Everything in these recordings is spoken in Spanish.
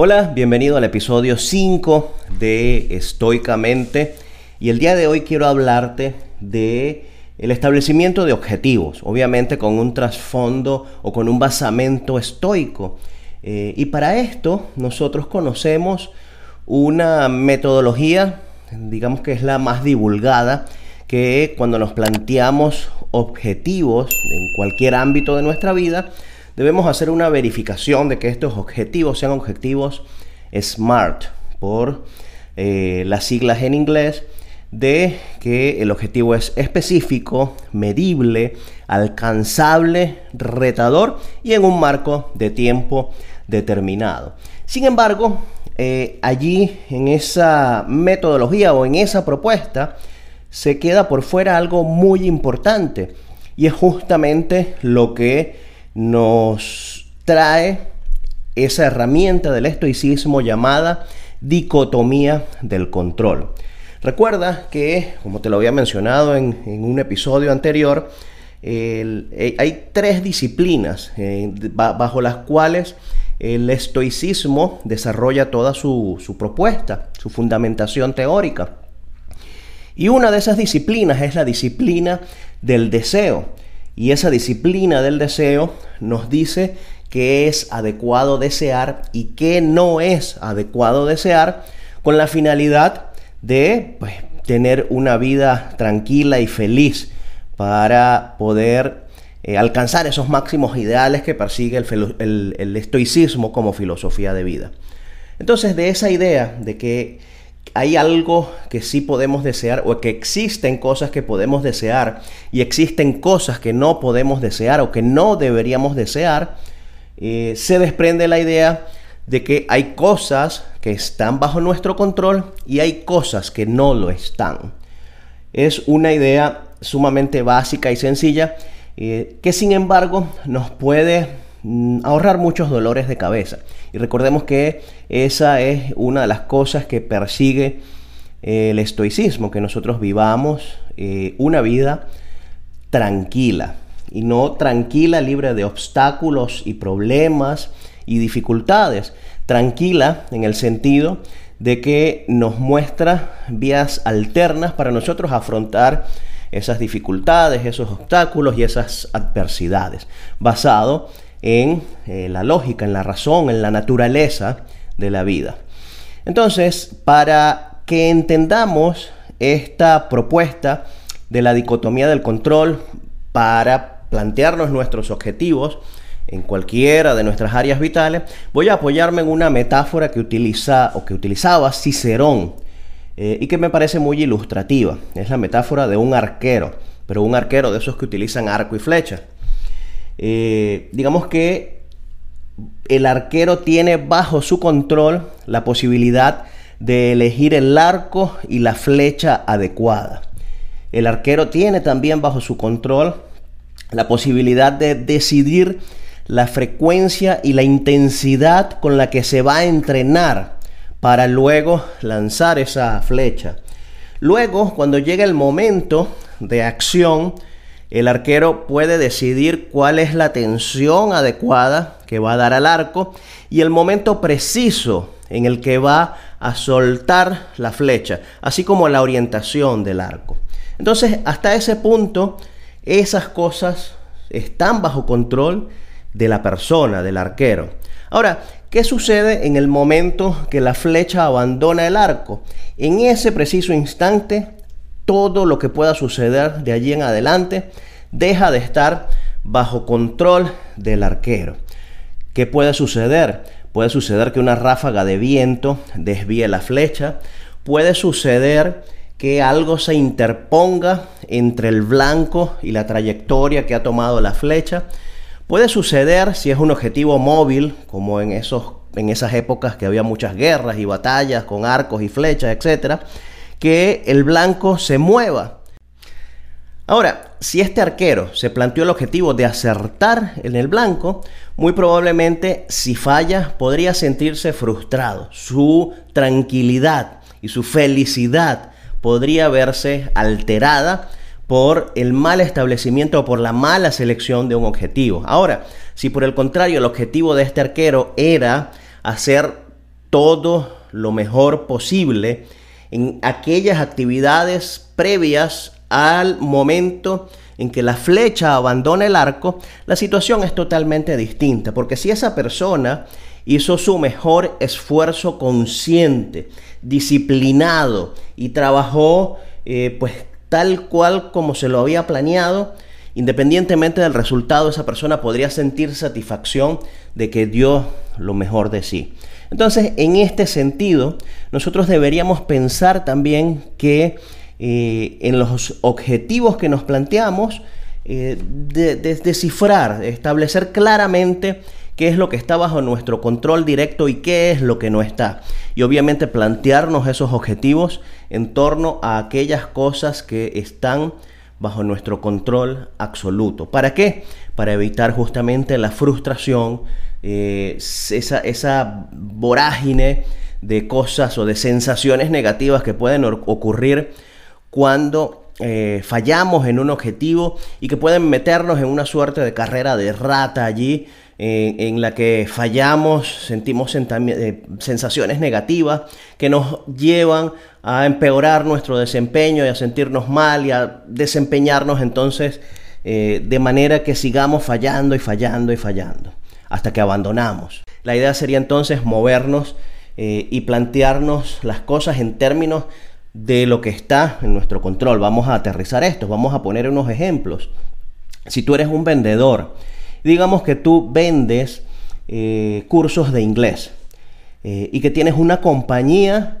Hola, bienvenido al episodio 5 de Estoicamente y el día de hoy quiero hablarte de el establecimiento de objetivos, obviamente con un trasfondo o con un basamento estoico. Eh, y para esto nosotros conocemos una metodología, digamos que es la más divulgada, que cuando nos planteamos objetivos en cualquier ámbito de nuestra vida, debemos hacer una verificación de que estos objetivos sean objetivos SMART, por eh, las siglas en inglés, de que el objetivo es específico, medible, alcanzable, retador y en un marco de tiempo determinado. Sin embargo, eh, allí en esa metodología o en esa propuesta se queda por fuera algo muy importante y es justamente lo que nos trae esa herramienta del estoicismo llamada dicotomía del control. Recuerda que, como te lo había mencionado en, un episodio anterior, eh, hay tres disciplinas eh, bajo las cuales el estoicismo desarrolla toda su, su propuesta, su fundamentación teórica. Y una de esas disciplinas es la disciplina del deseo. Y esa disciplina del deseo nos dice que es adecuado desear y que no es adecuado desear con la finalidad de pues, tener una vida tranquila y feliz para poder eh, alcanzar esos máximos ideales que persigue el estoicismo como filosofía de vida. Entonces de esa idea de que hay algo que sí podemos desear o que existen cosas que podemos desear y existen cosas que no podemos desear o que no deberíamos desear, eh, se desprende la idea de que hay cosas que están bajo nuestro control y hay cosas que no lo están. Es una idea sumamente básica y sencilla eh, que sin embargo nos puede ahorrar muchos dolores de cabeza. Y recordemos que esa es una de las cosas que persigue eh, el estoicismo, que nosotros vivamos eh, una vida tranquila y no tranquila, libre de obstáculos y problemas y dificultades. Tranquila en el sentido de que nos muestra vías alternas para nosotros afrontar esas dificultades, esos obstáculos y esas adversidades, basado en eh, la lógica, en la razón, en la naturaleza de la vida. Entonces, para que entendamos esta propuesta de la dicotomía del control para plantearnos nuestros objetivos en cualquiera de nuestras áreas vitales, voy a apoyarme en una metáfora que utiliza o que utilizaba Cicerón eh, y que me parece muy ilustrativa. Es la metáfora de un arquero, pero un arquero de esos que utilizan arco y flecha. Eh, digamos que el arquero tiene bajo su control la posibilidad de elegir el arco y la flecha adecuada. El arquero tiene también bajo su control la posibilidad de decidir la frecuencia y la intensidad con la que se va a entrenar para luego lanzar esa flecha. Luego, cuando llega el momento de acción, el arquero puede decidir cuál es la tensión adecuada que va a dar al arco y el momento preciso en el que va a soltar la flecha, así como la orientación del arco. Entonces, hasta ese punto, esas cosas están bajo control de la persona, del arquero. Ahora, ¿qué sucede en el momento que la flecha abandona el arco? En ese preciso instante, todo lo que pueda suceder de allí en adelante deja de estar bajo control del arquero. ¿Qué puede suceder? Puede suceder que una ráfaga de viento desvíe la flecha. Puede suceder que algo se interponga entre el blanco y la trayectoria que ha tomado la flecha. Puede suceder si es un objetivo móvil, como en, esos, en esas épocas que había muchas guerras y batallas con arcos y flechas, etc., que el blanco se mueva. Ahora, si este arquero se planteó el objetivo de acertar en el blanco, muy probablemente si falla podría sentirse frustrado. Su tranquilidad y su felicidad podría verse alterada por el mal establecimiento o por la mala selección de un objetivo. Ahora, si por el contrario el objetivo de este arquero era hacer todo lo mejor posible en aquellas actividades previas al momento en que la flecha abandona el arco, la situación es totalmente distinta, porque si esa persona hizo su mejor esfuerzo consciente, disciplinado y trabajó eh, pues tal cual como se lo había planeado, independientemente del resultado, esa persona podría sentir satisfacción de que dio lo mejor de sí. Entonces, en este sentido, nosotros deberíamos pensar también que eh, en los objetivos que nos planteamos, eh, de, descifrar, establecer claramente qué es lo que está bajo nuestro control directo y qué es lo que no está. Y obviamente plantearnos esos objetivos en torno a aquellas cosas que están bajo nuestro control absoluto. ¿Para qué? Para evitar justamente la frustración, eh, esa, esa vorágine de cosas o de sensaciones negativas que pueden ocurrir cuando eh, fallamos en un objetivo y que pueden meternos en una suerte de carrera de rata allí en la que fallamos, sentimos eh, sensaciones negativas que nos llevan a empeorar nuestro desempeño y a sentirnos mal y a desempeñarnos entonces de manera que sigamos fallando y fallando y fallando hasta que abandonamos. La idea sería entonces movernos y plantearnos las cosas en términos de lo que está en nuestro control. Vamos a aterrizar esto, vamos a poner unos ejemplos. Si tú eres un vendedor, digamos que tú vendes eh, cursos de inglés eh, y que tienes una compañía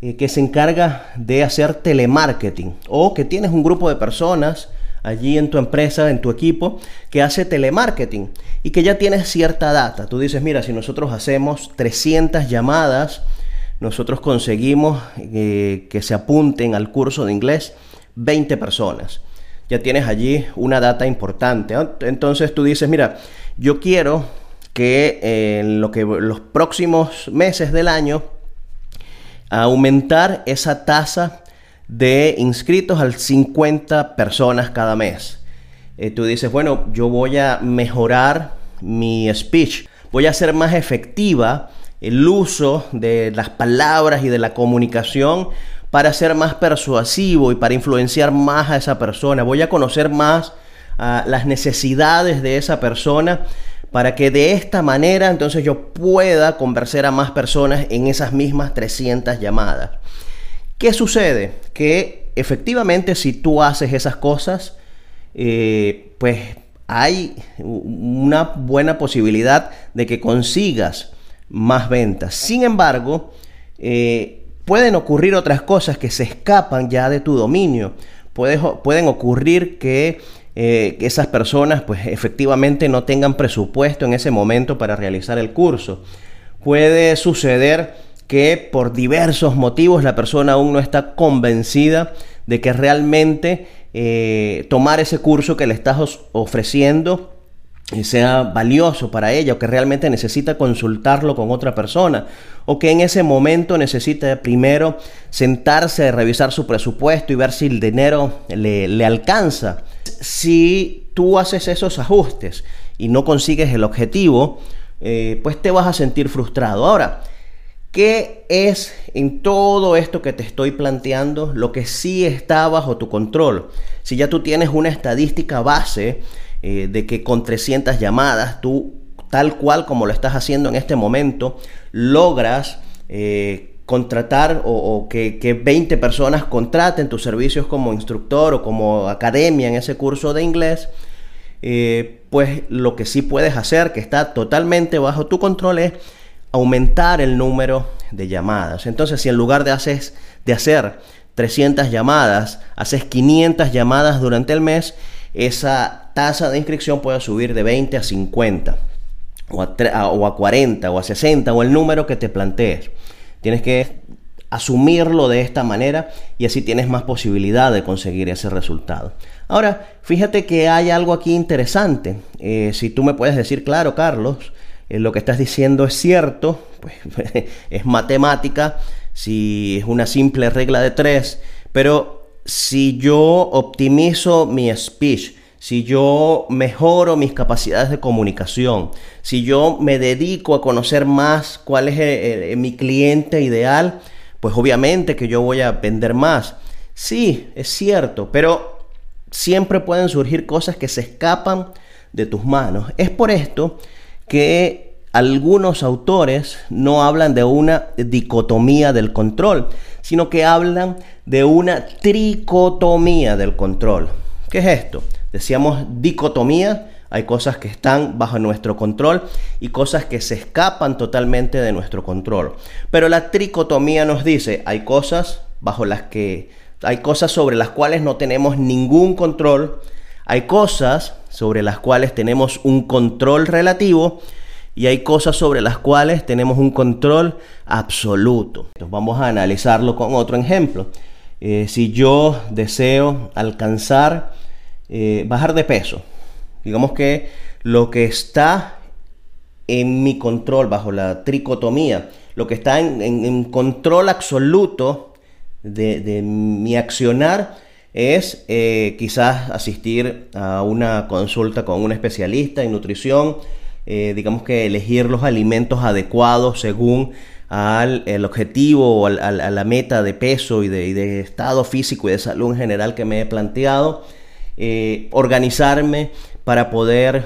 eh, que se encarga de hacer telemarketing o que tienes un grupo de personas allí en tu empresa, en tu equipo, que hace telemarketing y que ya tienes cierta data. Tú dices, mira, si nosotros hacemos 300 llamadas, nosotros conseguimos eh, que se apunten al curso de inglés 20 personas. Ya tienes allí una data importante. Entonces tú dices, mira, yo quiero que eh, en lo que los próximos meses del año aumentar esa tasa de inscritos al 50 personas cada mes. Eh, tú dices, bueno, yo voy a mejorar mi speech, voy a ser más efectiva el uso de las palabras y de la comunicación para ser más persuasivo y para influenciar más a esa persona. Voy a conocer más las necesidades de esa persona para que de esta manera entonces yo pueda conversar a más personas en esas mismas 300 llamadas. ¿Qué sucede? Que efectivamente si tú haces esas cosas, eh, pues hay una buena posibilidad de que consigas más ventas. Sin embargo, eh, pueden ocurrir otras cosas que se escapan ya de tu dominio. pueden ocurrir que, eh, que esas personas pues efectivamente no tengan presupuesto en ese momento para realizar el curso. Puede suceder que por diversos motivos la persona aún no está convencida de que realmente eh, tomar ese curso que le estás ofreciendo sea valioso para ella o que realmente necesita consultarlo con otra persona o que en ese momento necesita primero sentarse, revisar su presupuesto y ver si el dinero le, alcanza. Si tú haces esos ajustes y no consigues el objetivo, eh, pues te vas a sentir frustrado. Ahora, ¿qué es en todo esto que te estoy planteando lo que sí está bajo tu control? Si ya tú tienes una estadística base, eh, de que con 300 llamadas tú, tal cual como lo estás haciendo en este momento, logras eh, contratar o, que, que, 20 personas contraten tus servicios como instructor o como academia en ese curso de inglés, eh, pues lo que sí puedes hacer, que está totalmente bajo tu control, es aumentar el número de llamadas. Entonces, si en lugar de, de hacer 300 llamadas, haces 500 llamadas durante el mes, esa tasa de inscripción puede subir de 20 a 50 o a, o a 40 o a 60 o el número que te plantees. Tienes que asumirlo de esta manera y así tienes más posibilidad de conseguir ese resultado. Ahora, fíjate que hay algo aquí interesante. Eh, si tú me puedes decir, claro, Carlos, eh, lo que estás diciendo es cierto, pues es matemática, si es una simple regla de tres, pero si yo optimizo mi speech, si yo mejoro mis capacidades de comunicación, si yo me dedico a conocer más cuál es eh, eh, mi cliente ideal, pues obviamente que yo voy a vender más. Sí, es cierto, pero siempre pueden surgir cosas que se escapan de tus manos. Es por esto que algunos autores no hablan de una dicotomía del control, sino que hablan de una tricotomía del control. ¿Qué es esto? Decíamos dicotomía, hay cosas que están bajo nuestro control y cosas que se escapan totalmente de nuestro control. Pero la tricotomía nos dice, hay cosas bajo las que hay cosas sobre las cuales no tenemos ningún control, hay cosas sobre las cuales tenemos un control relativo y hay cosas sobre las cuales tenemos un control absoluto. Entonces vamos a analizarlo con otro ejemplo. Eh, si yo deseo alcanzar, eh, bajar de peso, digamos que lo que está en mi control bajo la tricotomía, lo que está en, control absoluto de, mi accionar es eh, quizás asistir a una consulta con un especialista en nutrición, eh, digamos que elegir los alimentos adecuados según al el objetivo o a la meta de peso y de, estado físico y de salud en general que me he planteado, eh, organizarme para poder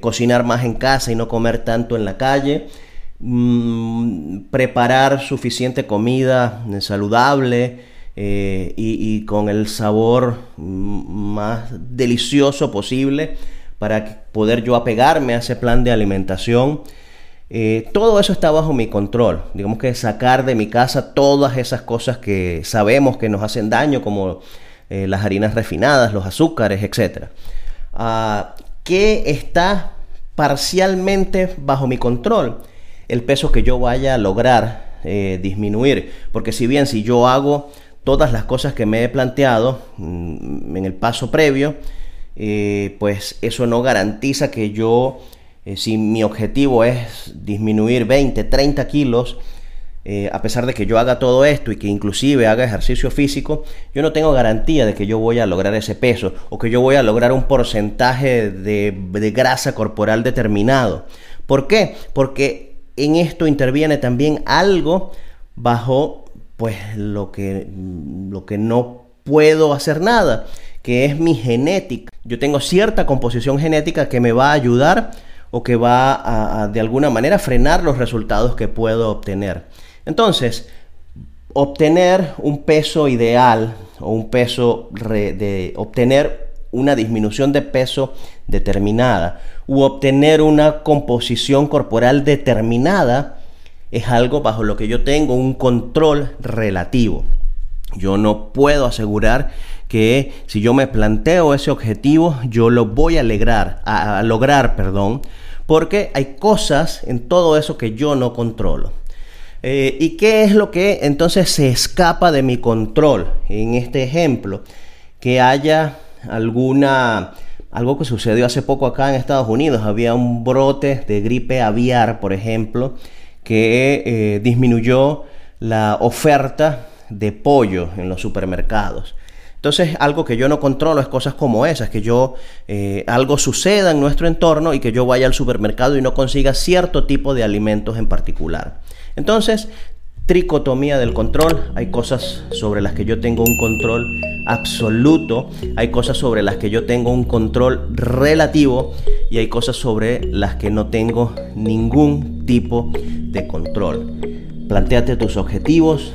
cocinar más en casa y no comer tanto en la calle, mm, preparar suficiente comida saludable y, y, con el sabor más delicioso posible para poder yo apegarme a ese plan de alimentación. Eh, todo eso está bajo mi control. Digamos que sacar de mi casa todas esas cosas que sabemos que nos hacen daño, como eh, las harinas refinadas, los azúcares, etc. Ah, ¿Qué está parcialmente bajo mi control? El peso que yo vaya a lograr eh, disminuir. Porque si bien si yo hago todas las cosas que me he planteado mm, en el paso previo, eh, pues eso no garantiza que yo, eh, si mi objetivo es disminuir 20, 30 kilos, eh, a pesar de que yo haga todo esto y que inclusive haga ejercicio físico, yo no tengo garantía de que yo voy a lograr ese peso o que yo voy a lograr un porcentaje de, de grasa corporal determinado. ¿Por qué? Porque en esto interviene también algo bajo pues lo que, lo que no puedo hacer nada, que es mi genética. Yo tengo cierta composición genética que me va a ayudar o que va a, de alguna manera frenar los resultados que puedo obtener. Entonces, obtener un peso ideal o un peso de obtener una disminución de peso determinada u obtener una composición corporal determinada es algo bajo lo que yo tengo un control relativo. Yo no puedo asegurar que si yo me planteo ese objetivo, yo lo voy a, alegrar, a, lograr, perdón, porque hay cosas en todo eso que yo no controlo. Eh, ¿Y qué es lo que entonces se escapa de mi control? En este ejemplo, que haya alguna, algo que sucedió hace poco acá en Estados Unidos, había un brote de gripe aviar, por ejemplo, que eh, disminuyó la oferta de pollo en los supermercados. Entonces, algo que yo no controlo es cosas como esas, que yo eh, algo suceda en nuestro entorno y que yo vaya al supermercado y no consiga cierto tipo de alimentos en particular. Entonces, tricotomía del control, hay cosas sobre las que yo tengo un control absoluto, hay cosas sobre las que yo tengo un control relativo y hay cosas sobre las que no tengo ningún tipo de control. Plantéate tus objetivos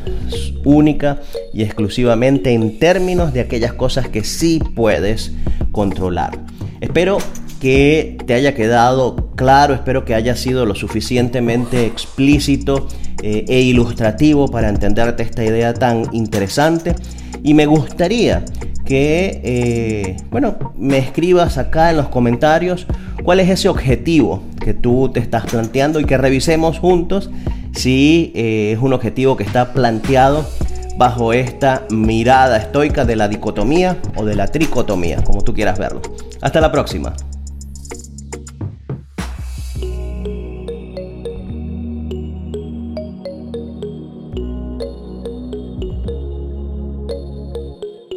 única y exclusivamente en términos de aquellas cosas que sí puedes controlar. Espero que te haya quedado claro, espero que haya sido lo suficientemente explícito eh, e ilustrativo para entenderte esta idea tan interesante. Y me gustaría que, eh, bueno, me escribas acá en los comentarios cuál es ese objetivo que tú te estás planteando y que revisemos juntos si eh, es un objetivo que está planteado bajo esta mirada estoica de la dicotomía o de la tricotomía, como tú quieras verlo. Hasta la próxima.